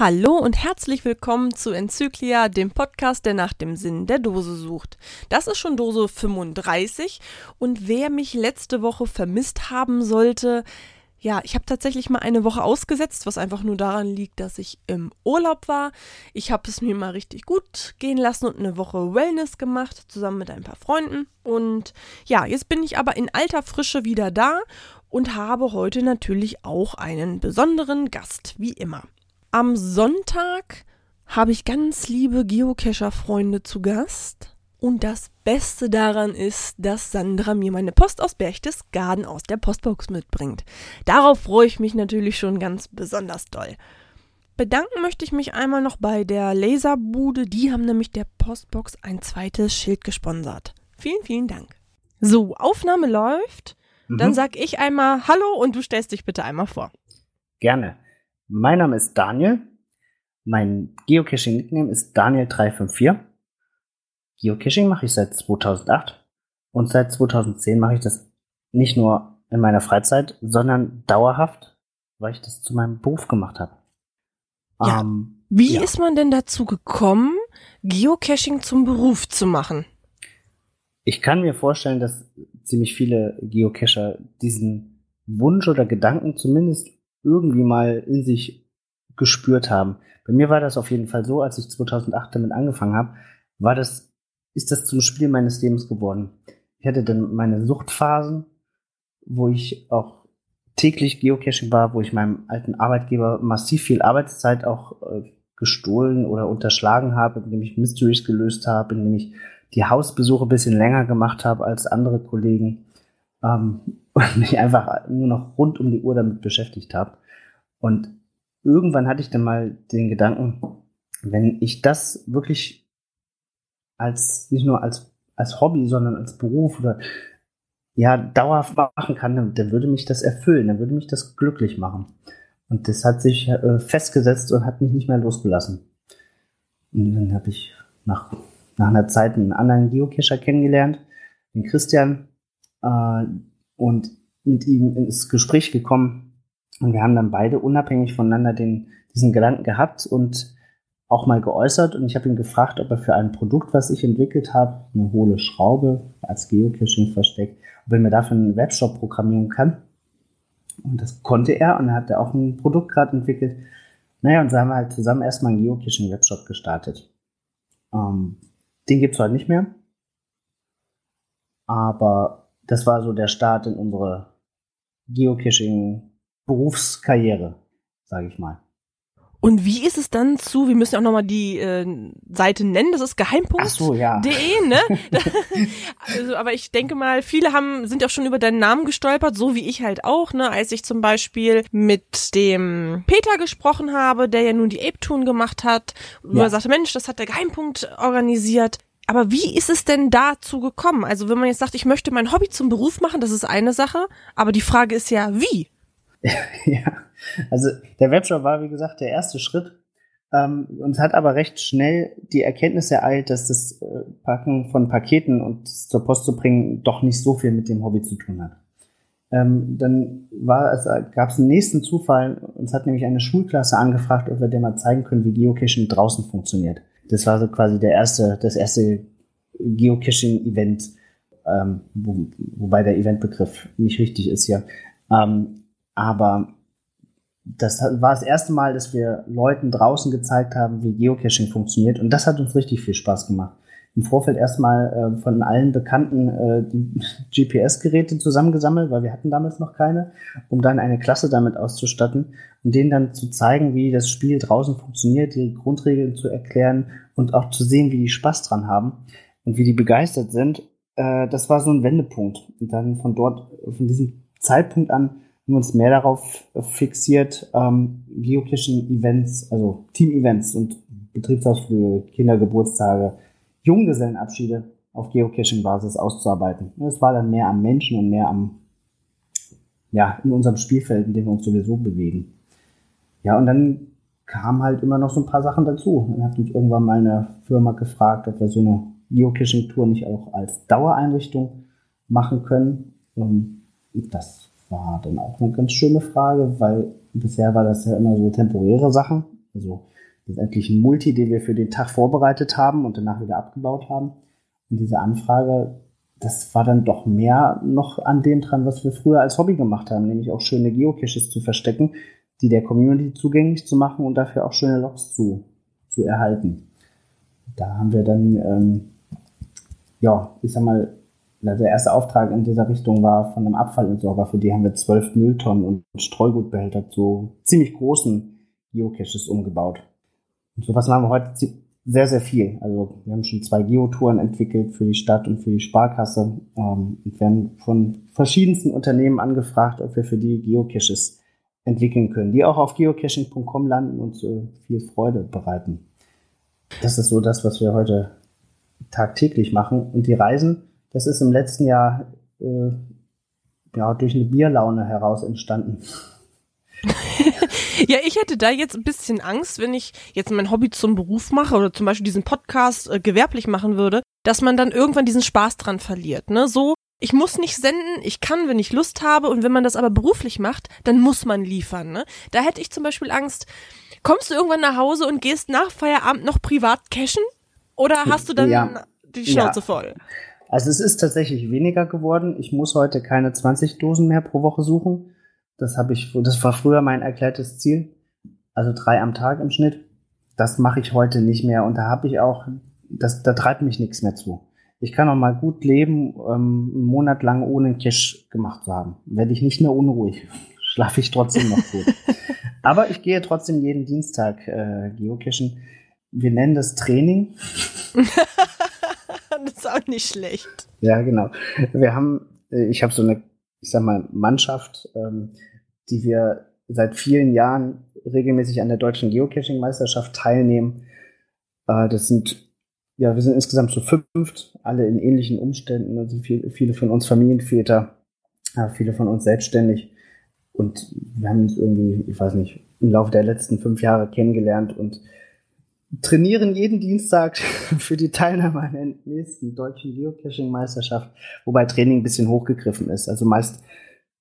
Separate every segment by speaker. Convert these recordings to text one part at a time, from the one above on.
Speaker 1: Hallo und herzlich willkommen zu Enzyklia, dem Podcast, der nach dem Sinn der Dose sucht. Das ist schon Dose 35 und wer mich letzte Woche vermisst haben sollte, ja, ich habe tatsächlich mal eine Woche ausgesetzt, was einfach nur daran liegt, dass ich im Urlaub war. Ich habe es mir mal richtig gut gehen lassen und eine Woche Wellness gemacht, zusammen mit ein paar Freunden. Und ja, jetzt bin ich aber in alter Frische wieder da und habe heute natürlich auch einen besonderen Gast, wie immer. Am Sonntag habe ich ganz liebe Geocacher-Freunde zu Gast. Und das Beste daran ist, dass Sandra mir meine Post aus Berchtesgaden aus der Postbox mitbringt. Darauf freue ich mich natürlich schon ganz besonders doll. Bedanken möchte ich mich einmal noch bei der Laserbude. Die haben nämlich der Postbox ein zweites Schild gesponsert. Vielen, vielen Dank. So, Aufnahme läuft. Mhm. Dann sag ich einmal Hallo und du stellst dich bitte einmal vor.
Speaker 2: Gerne. Mein Name ist Daniel. Mein Geocaching-Nickname ist Daniel354. Geocaching mache ich seit 2008 und seit 2010 mache ich das nicht nur in meiner Freizeit, sondern dauerhaft, weil ich das zu meinem Beruf gemacht habe.
Speaker 1: Ja. Ähm, Wie ja. ist man denn dazu gekommen, Geocaching zum Beruf zu machen?
Speaker 2: Ich kann mir vorstellen, dass ziemlich viele Geocacher diesen Wunsch oder Gedanken zumindest irgendwie mal in sich gespürt haben. Bei mir war das auf jeden Fall so, als ich 2008 damit angefangen habe, war das, ist das zum Spiel meines Lebens geworden. Ich hatte dann meine Suchtphasen, wo ich auch täglich Geocaching war, wo ich meinem alten Arbeitgeber massiv viel Arbeitszeit auch äh, gestohlen oder unterschlagen habe, indem ich Mysteries gelöst habe, indem ich die Hausbesuche bisschen länger gemacht habe als andere Kollegen ähm, und mich einfach nur noch rund um die Uhr damit beschäftigt habe. Und irgendwann hatte ich dann mal den Gedanken, wenn ich das wirklich als, nicht nur als, als Hobby, sondern als Beruf oder ja, dauerhaft machen kann, dann, dann würde mich das erfüllen, dann würde mich das glücklich machen. Und das hat sich äh, festgesetzt und hat mich nicht mehr losgelassen. Und dann habe ich nach, nach einer Zeit einen anderen Geocacher kennengelernt, den Christian, äh, und mit ihm ins Gespräch gekommen. Und wir haben dann beide unabhängig voneinander den, diesen Gedanken gehabt und auch mal geäußert. Und ich habe ihn gefragt, ob er für ein Produkt, was ich entwickelt habe, eine hohle Schraube als Geocaching versteckt, ob er mir dafür einen Webshop programmieren kann. Und das konnte er und er hat auch ein Produkt gerade entwickelt. Naja, und so haben wir halt zusammen erstmal einen Geocaching-Webshop gestartet. Ähm, den gibt's heute nicht mehr. Aber das war so der Start in unsere Geocaching-Berufskarriere, sage ich mal.
Speaker 1: Und wie ist es dann zu, wir müssen ja auch nochmal die äh, Seite nennen, das ist geheimpunkt.de, so, ja. ne? also, aber ich denke mal, viele haben, sind auch schon über deinen Namen gestolpert, so wie ich halt auch, ne? Als ich zum Beispiel mit dem Peter gesprochen habe, der ja nun die Ape-Tune gemacht hat, wo ja. er sagte, Mensch, das hat der Geheimpunkt organisiert. Aber wie ist es denn dazu gekommen? Also wenn man jetzt sagt, ich möchte mein Hobby zum Beruf machen, das ist eine Sache, aber die Frage ist ja, wie?
Speaker 2: ja, also der Webshop war, wie gesagt, der erste Schritt. Ähm, uns hat aber recht schnell die Erkenntnis ereilt, dass das äh, Packen von Paketen und zur Post zu bringen doch nicht so viel mit dem Hobby zu tun hat. Ähm, dann war gab es einen nächsten Zufall. Uns hat nämlich eine Schulklasse angefragt, ob wir dir mal zeigen können, wie Geocaching draußen funktioniert. Das war so quasi der erste, das erste Geocaching-Event, ähm, wo, wobei der Eventbegriff nicht richtig ist ja. Ähm, aber das war das erste Mal, dass wir Leuten draußen gezeigt haben, wie Geocaching funktioniert. Und das hat uns richtig viel Spaß gemacht im Vorfeld erstmal äh, von allen Bekannten äh, GPS-Geräte zusammengesammelt, weil wir hatten damals noch keine, um dann eine Klasse damit auszustatten und denen dann zu zeigen, wie das Spiel draußen funktioniert, die Grundregeln zu erklären und auch zu sehen, wie die Spaß dran haben und wie die begeistert sind. Äh, das war so ein Wendepunkt. Und dann von dort, von diesem Zeitpunkt an, haben wir uns mehr darauf fixiert, ähm, Geocaching-Events, also Team-Events und Betriebsausflüge, Kindergeburtstage, Junggesellenabschiede auf Geocaching-Basis auszuarbeiten. Es war dann mehr am Menschen und mehr am, ja, in unserem Spielfeld, in dem wir uns sowieso bewegen. Ja, und dann kamen halt immer noch so ein paar Sachen dazu. Dann hat mich irgendwann mal eine Firma gefragt, ob wir so eine Geocaching-Tour nicht auch als Dauereinrichtung machen können. Und das war dann auch eine ganz schöne Frage, weil bisher war das ja immer so temporäre Sachen. Also letztendlich ein Multi, den wir für den Tag vorbereitet haben und danach wieder abgebaut haben. Und diese Anfrage, das war dann doch mehr noch an dem dran, was wir früher als Hobby gemacht haben, nämlich auch schöne Geocaches zu verstecken, die der Community zugänglich zu machen und dafür auch schöne Logs zu, zu erhalten. Da haben wir dann, ähm, ja, ich sag mal, der erste Auftrag in dieser Richtung war von einem Abfallentsorger, für die haben wir zwölf Mülltonnen und Streugutbehälter zu ziemlich großen Geocaches umgebaut. Und sowas machen wir heute sehr, sehr viel. Also wir haben schon zwei Geotouren entwickelt für die Stadt und für die Sparkasse ähm, und werden von verschiedensten Unternehmen angefragt, ob wir für die Geocaches entwickeln können, die auch auf geocaching.com landen und äh, viel Freude bereiten. Das ist so das, was wir heute tagtäglich machen. Und die Reisen, das ist im letzten Jahr äh, ja, durch eine Bierlaune heraus entstanden.
Speaker 1: ja, ich hätte da jetzt ein bisschen Angst, wenn ich jetzt mein Hobby zum Beruf mache oder zum Beispiel diesen Podcast äh, gewerblich machen würde, dass man dann irgendwann diesen Spaß dran verliert. Ne? So, ich muss nicht senden, ich kann, wenn ich Lust habe und wenn man das aber beruflich macht, dann muss man liefern. Ne? Da hätte ich zum Beispiel Angst, kommst du irgendwann nach Hause und gehst nach Feierabend noch privat cashen? Oder hast du dann ja. die Schnauze ja. voll?
Speaker 2: Also es ist tatsächlich weniger geworden. Ich muss heute keine 20 Dosen mehr pro Woche suchen. Das habe ich, das war früher mein erklärtes Ziel. Also drei am Tag im Schnitt. Das mache ich heute nicht mehr. Und da habe ich auch, das, da treibt mich nichts mehr zu. Ich kann auch mal gut leben, ähm, einen Monat lang ohne einen Cash gemacht zu haben. Werde ich nicht mehr unruhig. Schlafe ich trotzdem noch gut. Aber ich gehe trotzdem jeden Dienstag äh, geocachen. Wir nennen das Training.
Speaker 1: das ist auch nicht schlecht.
Speaker 2: Ja, genau. Wir haben, äh, ich habe so eine, ich sag mal, Mannschaft, ähm, die wir seit vielen Jahren regelmäßig an der deutschen Geocaching-Meisterschaft teilnehmen. Äh, das sind, ja, wir sind insgesamt so fünft, alle in ähnlichen Umständen. Also viel, viele von uns Familienväter, äh, viele von uns selbstständig. Und wir haben uns irgendwie, ich weiß nicht, im Laufe der letzten fünf Jahre kennengelernt und trainieren jeden Dienstag für die Teilnahme an der nächsten deutschen Geocaching-Meisterschaft, wobei Training ein bisschen hochgegriffen ist. Also meist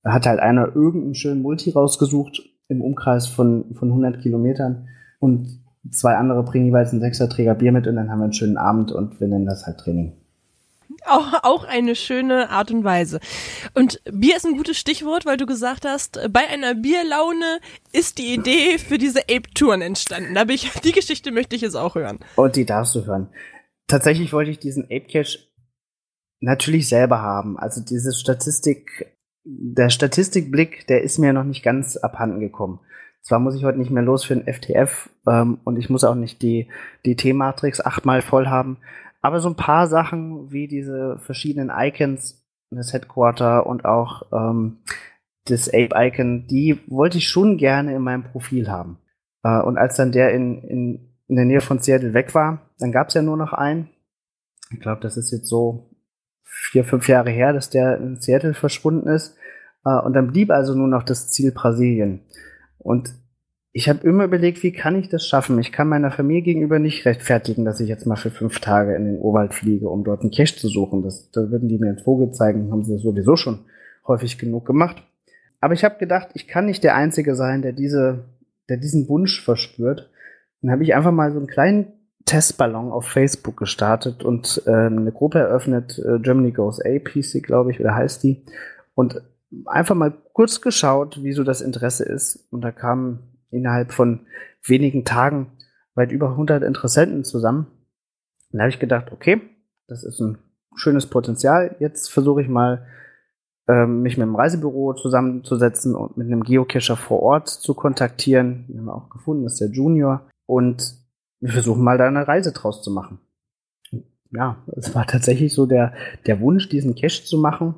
Speaker 2: hat halt einer irgendeinen schönen Multi rausgesucht im Umkreis von, von 100 Kilometern und zwei andere bringen jeweils einen Sechserträger Bier mit und dann haben wir einen schönen Abend und wir nennen das halt Training.
Speaker 1: Auch, auch eine schöne Art und Weise. Und Bier ist ein gutes Stichwort, weil du gesagt hast, bei einer Bierlaune ist die Idee für diese Ape-Touren entstanden. Da ich, die Geschichte möchte ich jetzt auch hören.
Speaker 2: Und die darfst du hören. Tatsächlich wollte ich diesen Ape-Cache natürlich selber haben. Also diese Statistik der Statistikblick, der ist mir noch nicht ganz abhanden gekommen. Zwar muss ich heute nicht mehr los für den FTF ähm, und ich muss auch nicht die, die T-Matrix achtmal voll haben, aber so ein paar Sachen wie diese verschiedenen Icons, das Headquarter und auch ähm, das Ape-Icon, die wollte ich schon gerne in meinem Profil haben. Äh, und als dann der in, in, in der Nähe von Seattle weg war, dann gab es ja nur noch einen. Ich glaube, das ist jetzt so vier, fünf Jahre her, dass der in Seattle verschwunden ist. Äh, und dann blieb also nur noch das Ziel Brasilien. Und ich habe immer überlegt, wie kann ich das schaffen? Ich kann meiner Familie gegenüber nicht rechtfertigen, dass ich jetzt mal für fünf Tage in den Urwald fliege, um dort einen Cache zu suchen. Das, da würden die mir einen Vogel zeigen, haben sie sowieso schon häufig genug gemacht. Aber ich habe gedacht, ich kann nicht der Einzige sein, der diese, der diesen Wunsch verspürt. Dann habe ich einfach mal so einen kleinen Testballon auf Facebook gestartet und äh, eine Gruppe eröffnet, äh, Germany Goes APC, glaube ich, oder heißt die. Und einfach mal kurz geschaut, wie so das Interesse ist. Und da kamen innerhalb von wenigen Tagen weit über 100 Interessenten zusammen. Und da habe ich gedacht, okay, das ist ein schönes Potenzial. Jetzt versuche ich mal, ähm, mich mit dem Reisebüro zusammenzusetzen und mit einem Geocacher vor Ort zu kontaktieren. Den haben wir auch gefunden, das ist der Junior. Und wir versuchen mal da eine Reise draus zu machen. Ja, es war tatsächlich so der, der Wunsch, diesen Cache zu machen,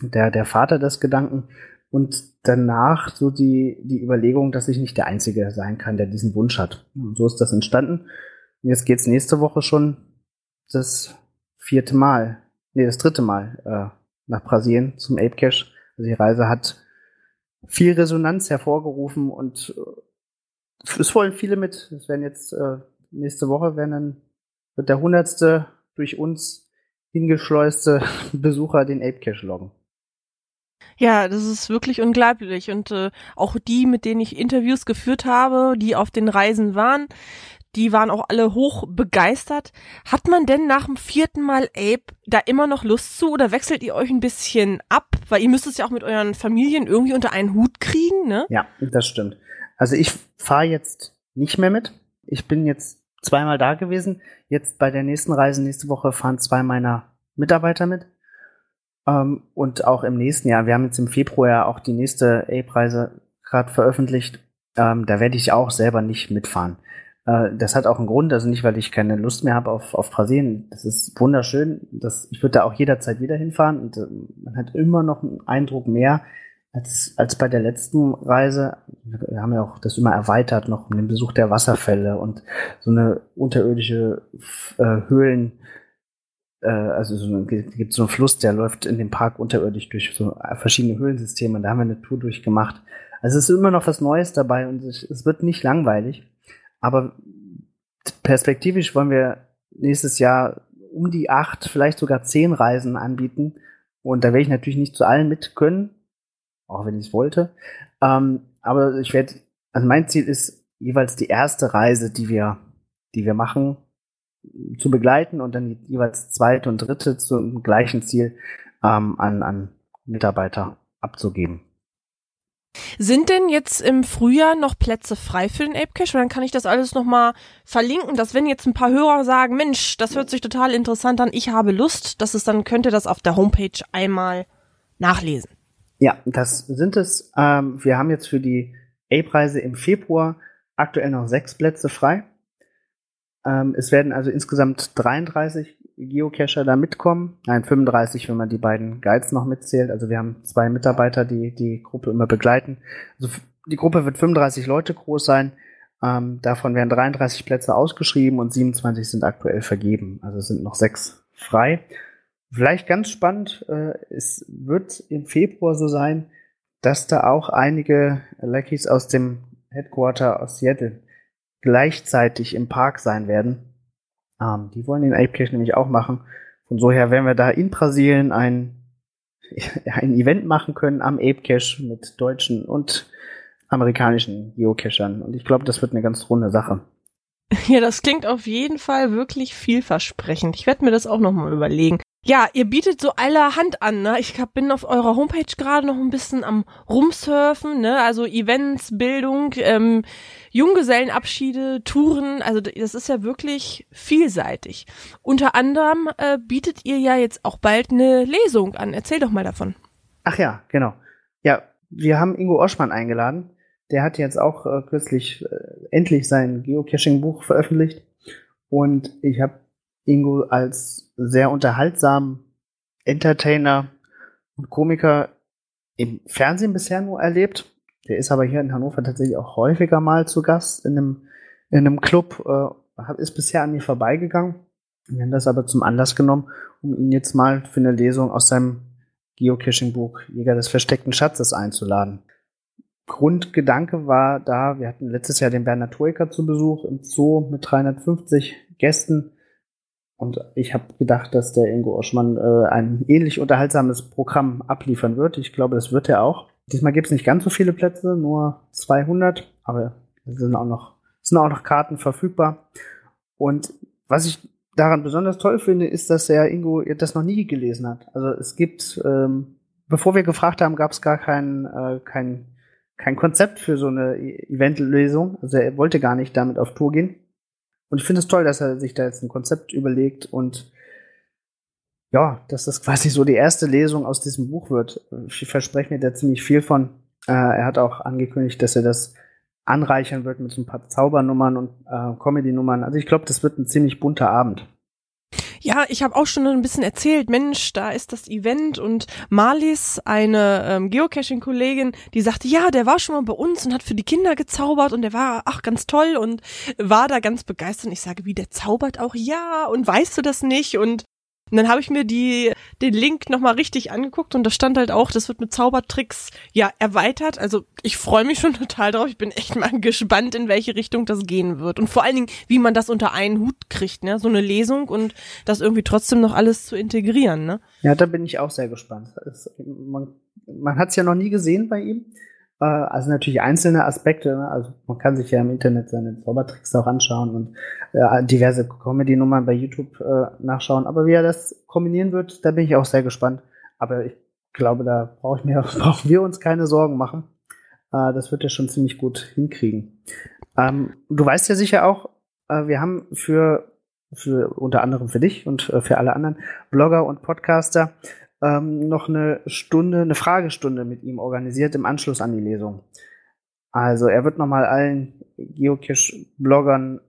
Speaker 2: der, der Vater des Gedanken und danach so die, die Überlegung, dass ich nicht der Einzige sein kann, der diesen Wunsch hat. Und so ist das entstanden. Und jetzt geht's nächste Woche schon das vierte Mal, nee, das dritte Mal äh, nach Brasilien zum Ape Cache. Also die Reise hat viel Resonanz hervorgerufen und äh, es wollen viele mit. Es werden jetzt äh, nächste Woche werden dann wird der hundertste durch uns hingeschleuste Besucher den Ape Cache loggen.
Speaker 1: Ja, das ist wirklich unglaublich. Und äh, auch die, mit denen ich Interviews geführt habe, die auf den Reisen waren, die waren auch alle hoch begeistert. Hat man denn nach dem vierten Mal Ape da immer noch Lust zu oder wechselt ihr euch ein bisschen ab? Weil ihr müsst es ja auch mit euren Familien irgendwie unter einen Hut kriegen, ne?
Speaker 2: Ja, das stimmt. Also ich fahre jetzt nicht mehr mit. Ich bin jetzt zweimal da gewesen. Jetzt bei der nächsten Reise nächste Woche fahren zwei meiner Mitarbeiter mit. Ähm, und auch im nächsten Jahr. Wir haben jetzt im Februar ja auch die nächste Ape-Reise gerade veröffentlicht. Ähm, da werde ich auch selber nicht mitfahren. Äh, das hat auch einen Grund, also nicht, weil ich keine Lust mehr habe auf, auf Brasilien. Das ist wunderschön. Das, ich würde da auch jederzeit wieder hinfahren und äh, man hat immer noch einen Eindruck mehr als, als bei der letzten Reise. Wir haben ja auch das immer erweitert, noch um den Besuch der Wasserfälle und so eine unterirdische äh, Höhlen. Äh, also so eine, gibt so einen Fluss, der läuft in dem Park unterirdisch durch so verschiedene Höhlensysteme da haben wir eine Tour durchgemacht. Also es ist immer noch was Neues dabei und es, es wird nicht langweilig. Aber perspektivisch wollen wir nächstes Jahr um die acht, vielleicht sogar zehn Reisen anbieten. Und da werde ich natürlich nicht zu allen mit können, auch wenn ich es wollte. Ähm, aber ich werde, also mein Ziel ist jeweils die erste Reise, die wir, die wir machen, zu begleiten und dann jeweils zweite und dritte zum gleichen Ziel ähm, an, an Mitarbeiter abzugeben.
Speaker 1: Sind denn jetzt im Frühjahr noch Plätze frei für den Ape Cache? Dann kann ich das alles nochmal verlinken, dass wenn jetzt ein paar Hörer sagen, Mensch, das hört sich total interessant an, ich habe Lust, dass es dann könnt ihr das auf der Homepage einmal nachlesen.
Speaker 2: Ja, das sind es. Ähm, wir haben jetzt für die Ape-Reise im Februar aktuell noch sechs Plätze frei. Ähm, es werden also insgesamt 33 Geocacher da mitkommen. Nein, 35, wenn man die beiden Guides noch mitzählt. Also wir haben zwei Mitarbeiter, die die Gruppe immer begleiten. Also die Gruppe wird 35 Leute groß sein. Ähm, davon werden 33 Plätze ausgeschrieben und 27 sind aktuell vergeben. Also es sind noch sechs frei. Vielleicht ganz spannend, äh, es wird im Februar so sein, dass da auch einige Lackeys aus dem Headquarter aus Seattle gleichzeitig im Park sein werden. Ähm, die wollen den Ape nämlich auch machen. Von so her werden wir da in Brasilien ein, ein Event machen können am Ape Cache mit deutschen und amerikanischen Geocachern. Und ich glaube, das wird eine ganz runde Sache.
Speaker 1: Ja, das klingt auf jeden Fall wirklich vielversprechend. Ich werde mir das auch nochmal überlegen. Ja, ihr bietet so allerhand an, ne? Ich hab, bin auf eurer Homepage gerade noch ein bisschen am rumsurfen, ne? Also Events, Bildung, ähm, Junggesellenabschiede, Touren, also das ist ja wirklich vielseitig. Unter anderem äh, bietet ihr ja jetzt auch bald eine Lesung an. Erzähl doch mal davon.
Speaker 2: Ach ja, genau. Ja, wir haben Ingo Oschmann eingeladen. Der hat jetzt auch äh, kürzlich äh, endlich sein Geocaching-Buch veröffentlicht. Und ich habe Ingo als sehr unterhaltsamen Entertainer und Komiker im Fernsehen bisher nur erlebt. Der ist aber hier in Hannover tatsächlich auch häufiger mal zu Gast in einem, in einem Club, äh, ist bisher an mir vorbeigegangen. Wir haben das aber zum Anlass genommen, um ihn jetzt mal für eine Lesung aus seinem Geocaching-Buch Jäger des versteckten Schatzes einzuladen. Grundgedanke war da, wir hatten letztes Jahr den Bernhard Troika zu Besuch im Zoo mit 350 Gästen und ich habe gedacht, dass der Ingo Oschmann äh, ein ähnlich unterhaltsames Programm abliefern wird. Ich glaube, das wird er auch. Diesmal gibt es nicht ganz so viele Plätze, nur 200, aber es sind auch noch, sind auch noch Karten verfügbar. Und was ich daran besonders toll finde, ist, dass der Ingo das noch nie gelesen hat. Also es gibt, ähm, bevor wir gefragt haben, gab es gar kein, äh, kein, kein Konzept für so eine Eventlesung. Also er wollte gar nicht damit auf Tour gehen. Und ich finde es toll, dass er sich da jetzt ein Konzept überlegt und ja, dass das quasi so die erste Lesung aus diesem Buch wird. Ich verspreche mir da ziemlich viel von. Äh, er hat auch angekündigt, dass er das anreichern wird mit so ein paar Zaubernummern und äh, Comedy-Nummern. Also ich glaube, das wird ein ziemlich bunter Abend.
Speaker 1: Ja, ich habe auch schon ein bisschen erzählt, Mensch, da ist das Event und Marlies, eine ähm, Geocaching-Kollegin, die sagte, ja, der war schon mal bei uns und hat für die Kinder gezaubert und der war, ach, ganz toll und war da ganz begeistert. Und ich sage, wie, der zaubert auch? Ja, und weißt du das nicht? Und Und dann habe ich mir die, den Link nochmal richtig angeguckt und da stand halt auch, das wird mit Zaubertricks ja erweitert. Also ich freue mich schon total drauf. Ich bin echt mal gespannt, in welche Richtung das gehen wird. Und vor allen Dingen, wie man das unter einen Hut kriegt, ne? So eine Lesung und das irgendwie trotzdem noch alles zu integrieren, ne?
Speaker 2: Ja, da bin ich auch sehr gespannt. Es, man man hat es ja noch nie gesehen bei ihm. Äh, also natürlich einzelne Aspekte. Ne? Also man kann sich ja im Internet seine Zaubertricks auch anschauen und äh, diverse Comedy-Nummern bei YouTube äh, nachschauen. Aber wie er das kombinieren wird, da bin ich auch sehr gespannt. Aber ich glaube, da brauche ich mir, brauchen wir uns keine Sorgen machen. Das wird er schon ziemlich gut hinkriegen. Ähm, du weißt ja sicher auch, wir haben für für unter anderem für dich und für alle anderen Blogger und Podcaster ähm, noch eine Stunde, eine Fragestunde mit ihm organisiert im Anschluss an die Lesung. Also er wird nochmal allen Geocache-Bloggern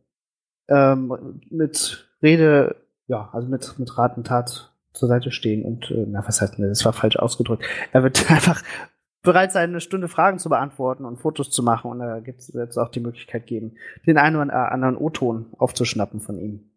Speaker 2: ähm, mit Rede, ja, also mit, mit Rat und Tat zur Seite stehen und, äh, na, was heißt denn, das war falsch ausgedrückt. Er wird einfach bereit sein, eine Stunde Fragen zu beantworten und Fotos zu machen und da gibt es jetzt auch die Möglichkeit geben, den einen oder anderen O-Ton aufzuschnappen von ihm.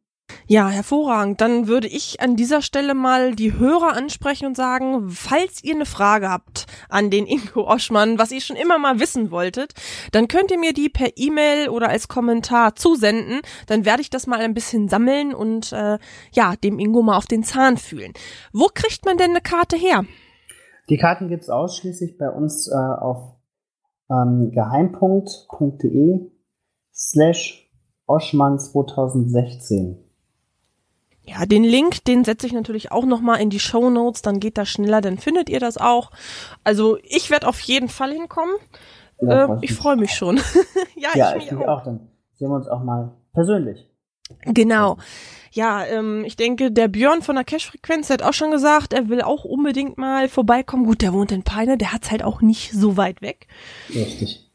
Speaker 1: Ja, hervorragend. Dann würde ich an dieser Stelle mal die Hörer ansprechen und sagen, falls ihr eine Frage habt an den Ingo Oschmann, was ihr schon immer mal wissen wolltet, dann könnt ihr mir die per E-Mail oder als Kommentar zusenden. Dann werde ich das mal ein bisschen sammeln und äh, ja, dem Ingo mal auf den Zahn fühlen. Wo kriegt man denn eine Karte her?
Speaker 2: Die Karten gibt's ausschließlich bei uns äh, auf ähm, geheimpunkt.de slash Oschmann 2016.
Speaker 1: Ja, den Link, den setze ich natürlich auch nochmal in die Show Notes, dann geht das schneller, dann findet ihr das auch. Also ich werde auf jeden Fall hinkommen. Ja, äh, ich freue mich schon.
Speaker 2: ja, ja, ich, ich mich auch. auch. Dann sehen wir uns auch mal persönlich.
Speaker 1: Genau. Ja, ähm, ich denke, der Björn von der Cash-Frequenz hat auch schon gesagt, er will auch unbedingt mal vorbeikommen. Gut, der wohnt in Peine, der hat's halt auch nicht so weit weg.
Speaker 2: Richtig.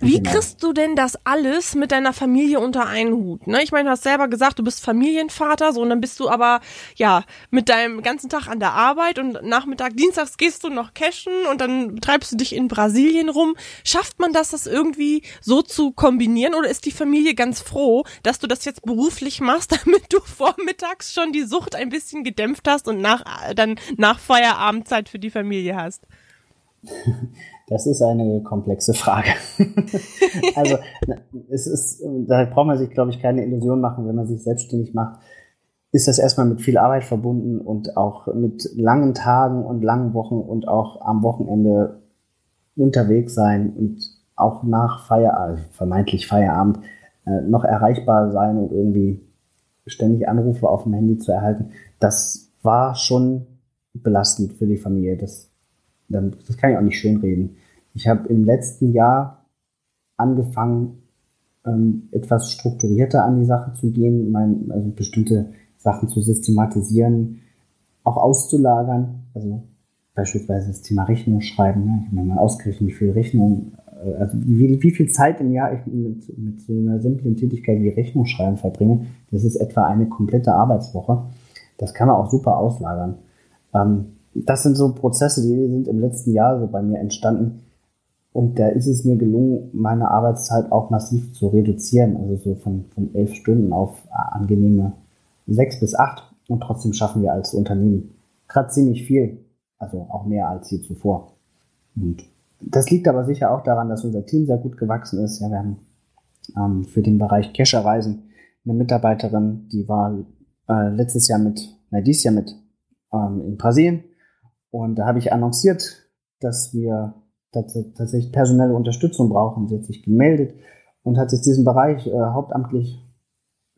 Speaker 1: Wie genau. kriegst du denn das alles mit deiner Familie unter einen Hut? Ne? Ich meine, du hast selber gesagt, du bist Familienvater, so und dann bist du aber ja mit deinem ganzen Tag an der Arbeit und Nachmittag, Dienstags gehst du noch cashen und dann treibst du dich in Brasilien rum. Schafft man das, das irgendwie so zu kombinieren oder ist die Familie ganz froh, dass du das jetzt beruflich machst, damit du vormittags schon die Sucht ein bisschen gedämpft hast und nach dann nach Feierabendzeit für die Familie hast?
Speaker 2: Das ist eine komplexe Frage. also es ist, da braucht man sich, glaube ich, keine Illusion machen, wenn man sich selbstständig macht. Ist das erstmal mit viel Arbeit verbunden und auch mit langen Tagen und langen Wochen und auch am Wochenende unterwegs sein und auch nach Feierabend, vermeintlich Feierabend, äh, noch erreichbar sein und irgendwie ständig Anrufe auf dem Handy zu erhalten. Das war schon belastend für die Familie. Das das kann ich auch nicht schönreden. Ich habe im letzten Jahr angefangen, ähm, etwas strukturierter an die Sache zu gehen, mein, also bestimmte Sachen zu systematisieren, auch auszulagern. Also beispielsweise das Thema Rechnung schreiben. Ne? Ich habe mir mal ausgerechnet, wie viel Rechnung, äh, also wie, wie viel Zeit im Jahr ich mit, mit so einer simplen Tätigkeit wie Rechnung schreiben verbringe. Das ist etwa eine komplette Arbeitswoche. Das kann man auch super auslagern. Ähm, das sind so Prozesse, die sind im letzten Jahr so bei mir entstanden. Und da ist es mir gelungen, meine Arbeitszeit auch massiv zu reduzieren. Also so von, von elf Stunden auf angenehme sechs bis acht. Und trotzdem schaffen wir als Unternehmen gerade ziemlich viel. Also auch mehr als je zuvor. Und das liegt aber sicher auch daran, dass unser Team sehr gut gewachsen ist. Ja, wir haben ähm, für den Bereich Kescherreisen eine Mitarbeiterin, die war äh, letztes Jahr mit, na, dieses Jahr mit ähm, in Brasilien und da habe ich annonciert, dass wir tatsächlich personelle Unterstützung brauchen. Sie hat sich gemeldet und hat jetzt diesen Bereich äh, hauptamtlich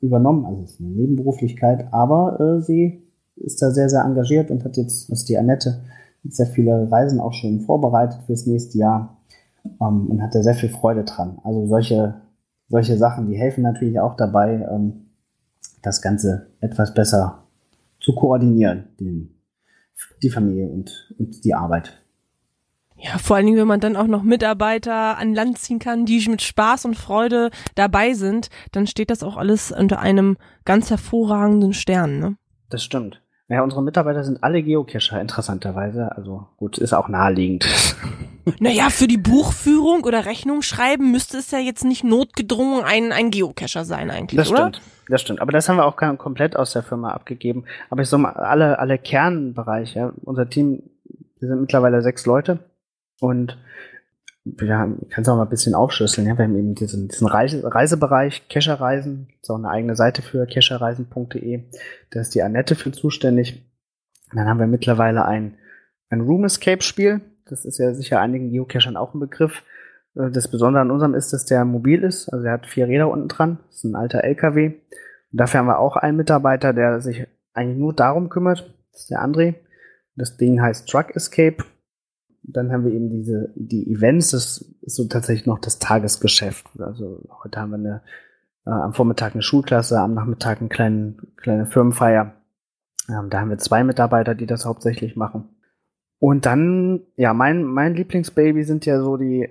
Speaker 2: übernommen. Also es ist eine Nebenberuflichkeit, aber äh, sie ist da sehr, sehr engagiert und hat jetzt, das ist die Annette, sehr viele Reisen auch schon vorbereitet fürs nächste Jahr ähm, und hat da sehr viel Freude dran. Also solche, solche Sachen, die helfen natürlich auch dabei, ähm, das Ganze etwas besser zu koordinieren, den die Familie und, und die Arbeit.
Speaker 1: Ja, vor allen Dingen, wenn man dann auch noch Mitarbeiter an Land ziehen kann, die mit Spaß und Freude dabei sind, dann steht das auch alles unter einem ganz hervorragenden Stern, ne?
Speaker 2: Das stimmt. Ja, unsere Mitarbeiter sind alle Geocacher, interessanterweise. Also gut, ist auch naheliegend.
Speaker 1: Naja, für die Buchführung oder Rechnung schreiben müsste es ja jetzt nicht notgedrungen ein, ein Geocacher sein eigentlich,
Speaker 2: das
Speaker 1: oder?
Speaker 2: stimmt, das stimmt. Aber das haben wir auch komplett aus der Firma abgegeben. Aber ich sag mal, alle, alle Kernbereiche, unser Team, wir sind mittlerweile sechs Leute und ja, kannst auch mal ein bisschen aufschlüsseln. Ja? Wir haben eben diesen, diesen Reise, Reisebereich, Kescherreisen, auch eine eigene Seite für kescherreisen.de. Da ist die Annette für zuständig. Und dann haben wir mittlerweile ein, ein Room Escape Spiel. Das ist ja sicher einigen Geocachern auch ein Begriff. Äh, das Besondere an unserem ist, dass der mobil ist. Also er hat vier Räder unten dran. Das ist ein alter LKW. Und dafür haben wir auch einen Mitarbeiter, der sich eigentlich nur darum kümmert. Das ist der André. Das Ding heißt Truck Escape dann haben wir eben diese, die Events, das ist so tatsächlich noch das Tagesgeschäft. Also heute haben wir eine, äh, am Vormittag eine Schulklasse, am Nachmittag eine kleine, kleine Firmenfeier. Ähm, da haben wir zwei Mitarbeiter, die das hauptsächlich machen. Und dann, ja, mein, mein Lieblingsbaby sind ja so die,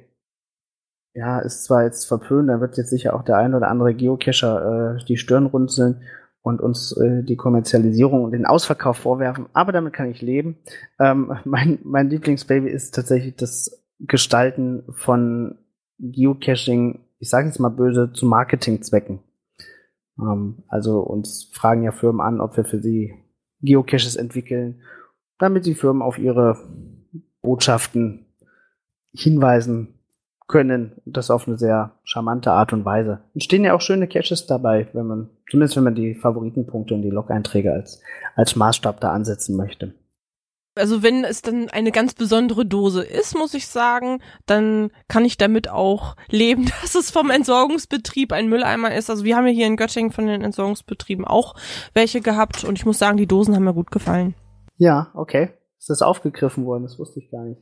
Speaker 2: ja, ist zwar jetzt verpönt, da wird jetzt sicher auch der ein oder andere Geocacher äh, die Stirn runzeln und uns äh, die Kommerzialisierung und den Ausverkauf vorwerfen, aber damit kann ich leben. Ähm, mein, mein Lieblingsbaby ist tatsächlich das Gestalten von Geocaching, ich sage jetzt mal böse, zu Marketingzwecken. Ähm, also uns fragen ja Firmen an, ob wir für sie Geocaches entwickeln, damit die Firmen auf ihre Botschaften hinweisen können. Das auf eine sehr charmante Art und Weise. Es stehen ja auch schöne Caches dabei, wenn man, zumindest wenn man die Favoritenpunkte und die Log-Einträge als, als Maßstab da ansetzen möchte.
Speaker 1: Also wenn es dann eine ganz besondere Dose ist, muss ich sagen, dann kann ich damit auch leben, dass es vom Entsorgungsbetrieb ein Mülleimer ist. Also wir haben ja hier in Göttingen von den Entsorgungsbetrieben auch welche gehabt und ich muss sagen, die Dosen haben mir gut gefallen.
Speaker 2: Ja, okay. Ist das aufgegriffen worden? Das wusste ich gar nicht.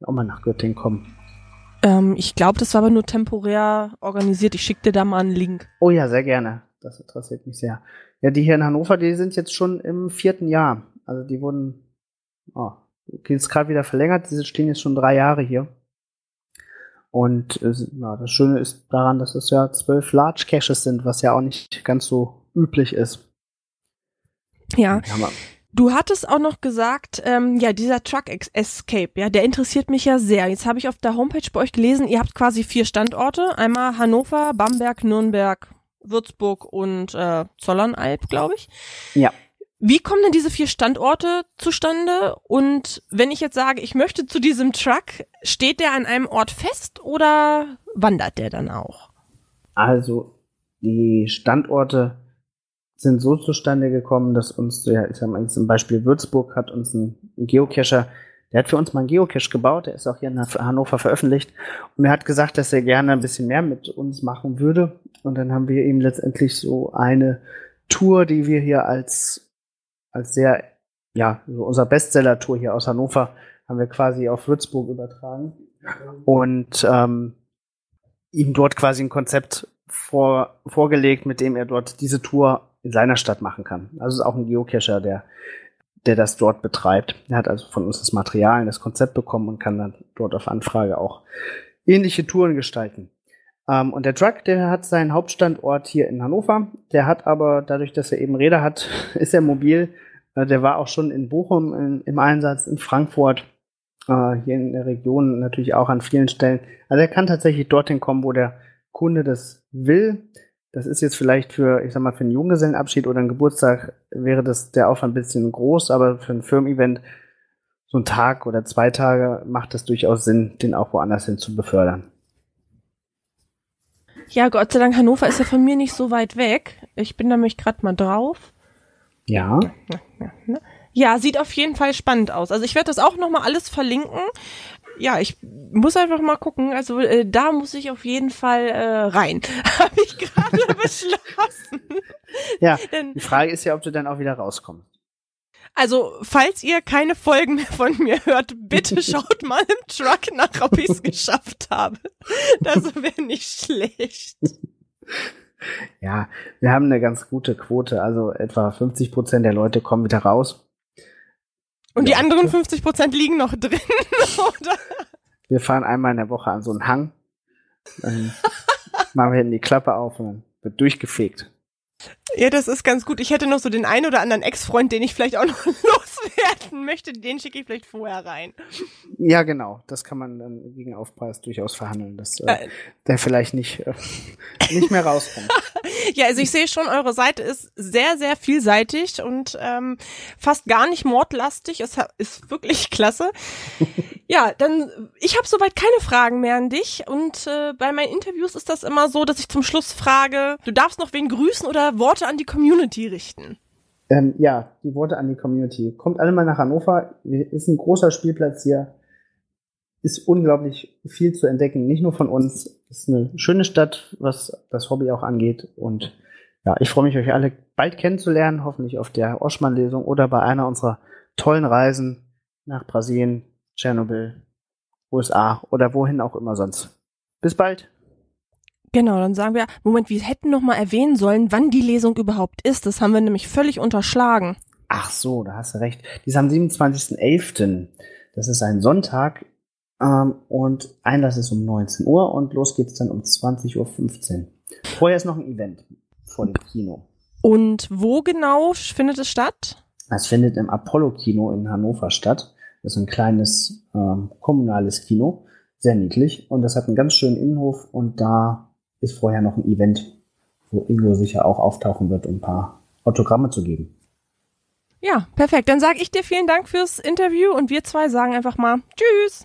Speaker 2: Auch mal nach Göttingen kommen.
Speaker 1: Ähm, ich glaube, das war aber nur temporär organisiert. Ich schicke dir da mal einen Link.
Speaker 2: Oh ja, sehr gerne. Das interessiert mich sehr. Ja, die hier in Hannover, die sind jetzt schon im vierten Jahr. Also die wurden, oh, jetzt gerade wieder verlängert. Die stehen jetzt schon drei Jahre hier. Und äh, ja, das Schöne ist daran, dass es ja zwölf Large Caches sind, was ja auch nicht ganz so üblich ist.
Speaker 1: Ja. ja Du hattest auch noch gesagt, ähm, ja, dieser Truck Escape, ja, der interessiert mich ja sehr. Jetzt habe ich auf der Homepage bei euch gelesen, ihr habt quasi vier Standorte. Einmal Hannover, Bamberg, Nürnberg, Würzburg und äh, Zollernalb, glaube ich.
Speaker 2: Ja.
Speaker 1: Wie kommen denn diese vier Standorte zustande? Und wenn ich jetzt sage, ich möchte zu diesem Truck, steht der an einem Ort fest oder wandert der dann auch?
Speaker 2: Also, die Standorte sind so zustande gekommen, dass uns, ja, ich sag mal, zum Beispiel Würzburg hat uns ein Geocacher, der hat für uns mal einen Geocache gebaut, der ist auch hier in Hannover veröffentlicht. Und er hat gesagt, dass er gerne ein bisschen mehr mit uns machen würde. Und dann haben wir ihm letztendlich so eine Tour, die wir hier als, als sehr, ja, so unser Bestseller-Tour hier aus Hannover haben wir quasi auf Würzburg übertragen. Und ähm, ihm dort quasi ein Konzept vor, vorgelegt, mit dem er dort diese Tour in seiner Stadt machen kann. Also ist auch ein Geocacher, der, der das dort betreibt. Er hat also von uns das Material, das Konzept bekommen und kann dann dort auf Anfrage auch ähnliche Touren gestalten. Ähm, und der Truck, der hat seinen Hauptstandort hier in Hannover. Der hat aber, dadurch, dass er eben Räder hat, ist er mobil. Äh, der war auch schon in Bochum in, im Einsatz, in Frankfurt, äh, hier in der Region natürlich auch an vielen Stellen. Also er kann tatsächlich dorthin kommen, wo der Kunde das will. Das ist jetzt vielleicht für, ich sag mal, für einen Junggesellenabschied oder einen Geburtstag wäre das der Aufwand ein bisschen groß, aber für ein Firmen-Event so ein Tag oder zwei Tage macht es durchaus Sinn, den auch woanders hin zu befördern.
Speaker 1: Ja, Gott sei Dank, Hannover ist ja von mir nicht so weit weg. Ich bin nämlich gerade mal drauf.
Speaker 2: Ja.
Speaker 1: Ja, ja, ja. ja, sieht auf jeden Fall spannend aus. Also ich werde das auch nochmal alles verlinken ja, ich muss einfach mal gucken. Also äh, da muss ich auf jeden Fall äh, rein. Habe ich gerade beschlossen.
Speaker 2: Ja, Denn, die Frage ist ja, ob du dann auch wieder rauskommst.
Speaker 1: Also, falls ihr keine Folgen mehr von mir hört, bitte schaut mal im Truck nach, ob ich es geschafft habe. Das wäre nicht schlecht.
Speaker 2: Ja, wir haben eine ganz gute Quote. Also etwa 50 Prozent der Leute kommen wieder raus.
Speaker 1: Und ja. die anderen 50 Prozent liegen noch drin, oder?
Speaker 2: Wir fahren einmal in der Woche an so einen Hang. Dann machen wir hinten die Klappe auf und dann wird durchgefegt.
Speaker 1: Ja, das ist ganz gut. Ich hätte noch so den einen oder anderen Ex-Freund, den ich vielleicht auch noch loswerden möchte. Den schicke ich vielleicht vorher rein.
Speaker 2: Ja, genau. Das kann man dann gegen Aufpreis durchaus verhandeln, dass äh, äh. der vielleicht nicht, äh, nicht mehr rauskommt.
Speaker 1: ja, also ich sehe schon, eure Seite ist sehr, sehr vielseitig und ähm, fast gar nicht mordlastig. Es ist wirklich klasse. ja, dann, ich habe soweit keine Fragen mehr an dich. Und äh, bei meinen Interviews ist das immer so, dass ich zum Schluss frage, du darfst noch wen grüßen oder Worte an die Community richten.
Speaker 2: Ähm, ja, die Worte an die Community. Kommt alle mal nach Hannover. Ist ein großer Spielplatz hier. Ist unglaublich viel zu entdecken. Nicht nur von uns. Ist eine schöne Stadt, was das Hobby auch angeht. Und ja, ich freue mich, euch alle bald kennenzulernen. Hoffentlich auf der Oschmann-Lesung oder bei einer unserer tollen Reisen nach Brasilien, Tschernobyl, USA oder wohin auch immer sonst. Bis bald.
Speaker 1: Genau, dann sagen wir, Moment, wir hätten noch mal erwähnen sollen, wann die Lesung überhaupt ist. Das haben wir nämlich völlig unterschlagen.
Speaker 2: Ach so, da hast du recht. Die ist am 27.11. Das ist ein Sonntag ähm, und Einlass ist um 19 Uhr und los geht's dann um 20.15 Uhr. Vorher ist noch ein Event vor dem Kino.
Speaker 1: Und wo genau findet es statt?
Speaker 2: Es findet im Apollo-Kino in Hannover statt. Das ist ein kleines ähm, kommunales Kino, sehr niedlich und das hat einen ganz schönen Innenhof und da ist vorher noch ein Event, wo Ingo sicher auch auftauchen wird, um ein paar Autogramme zu geben.
Speaker 1: Ja, perfekt. Dann sage ich dir vielen Dank fürs Interview und wir zwei sagen einfach mal Tschüss.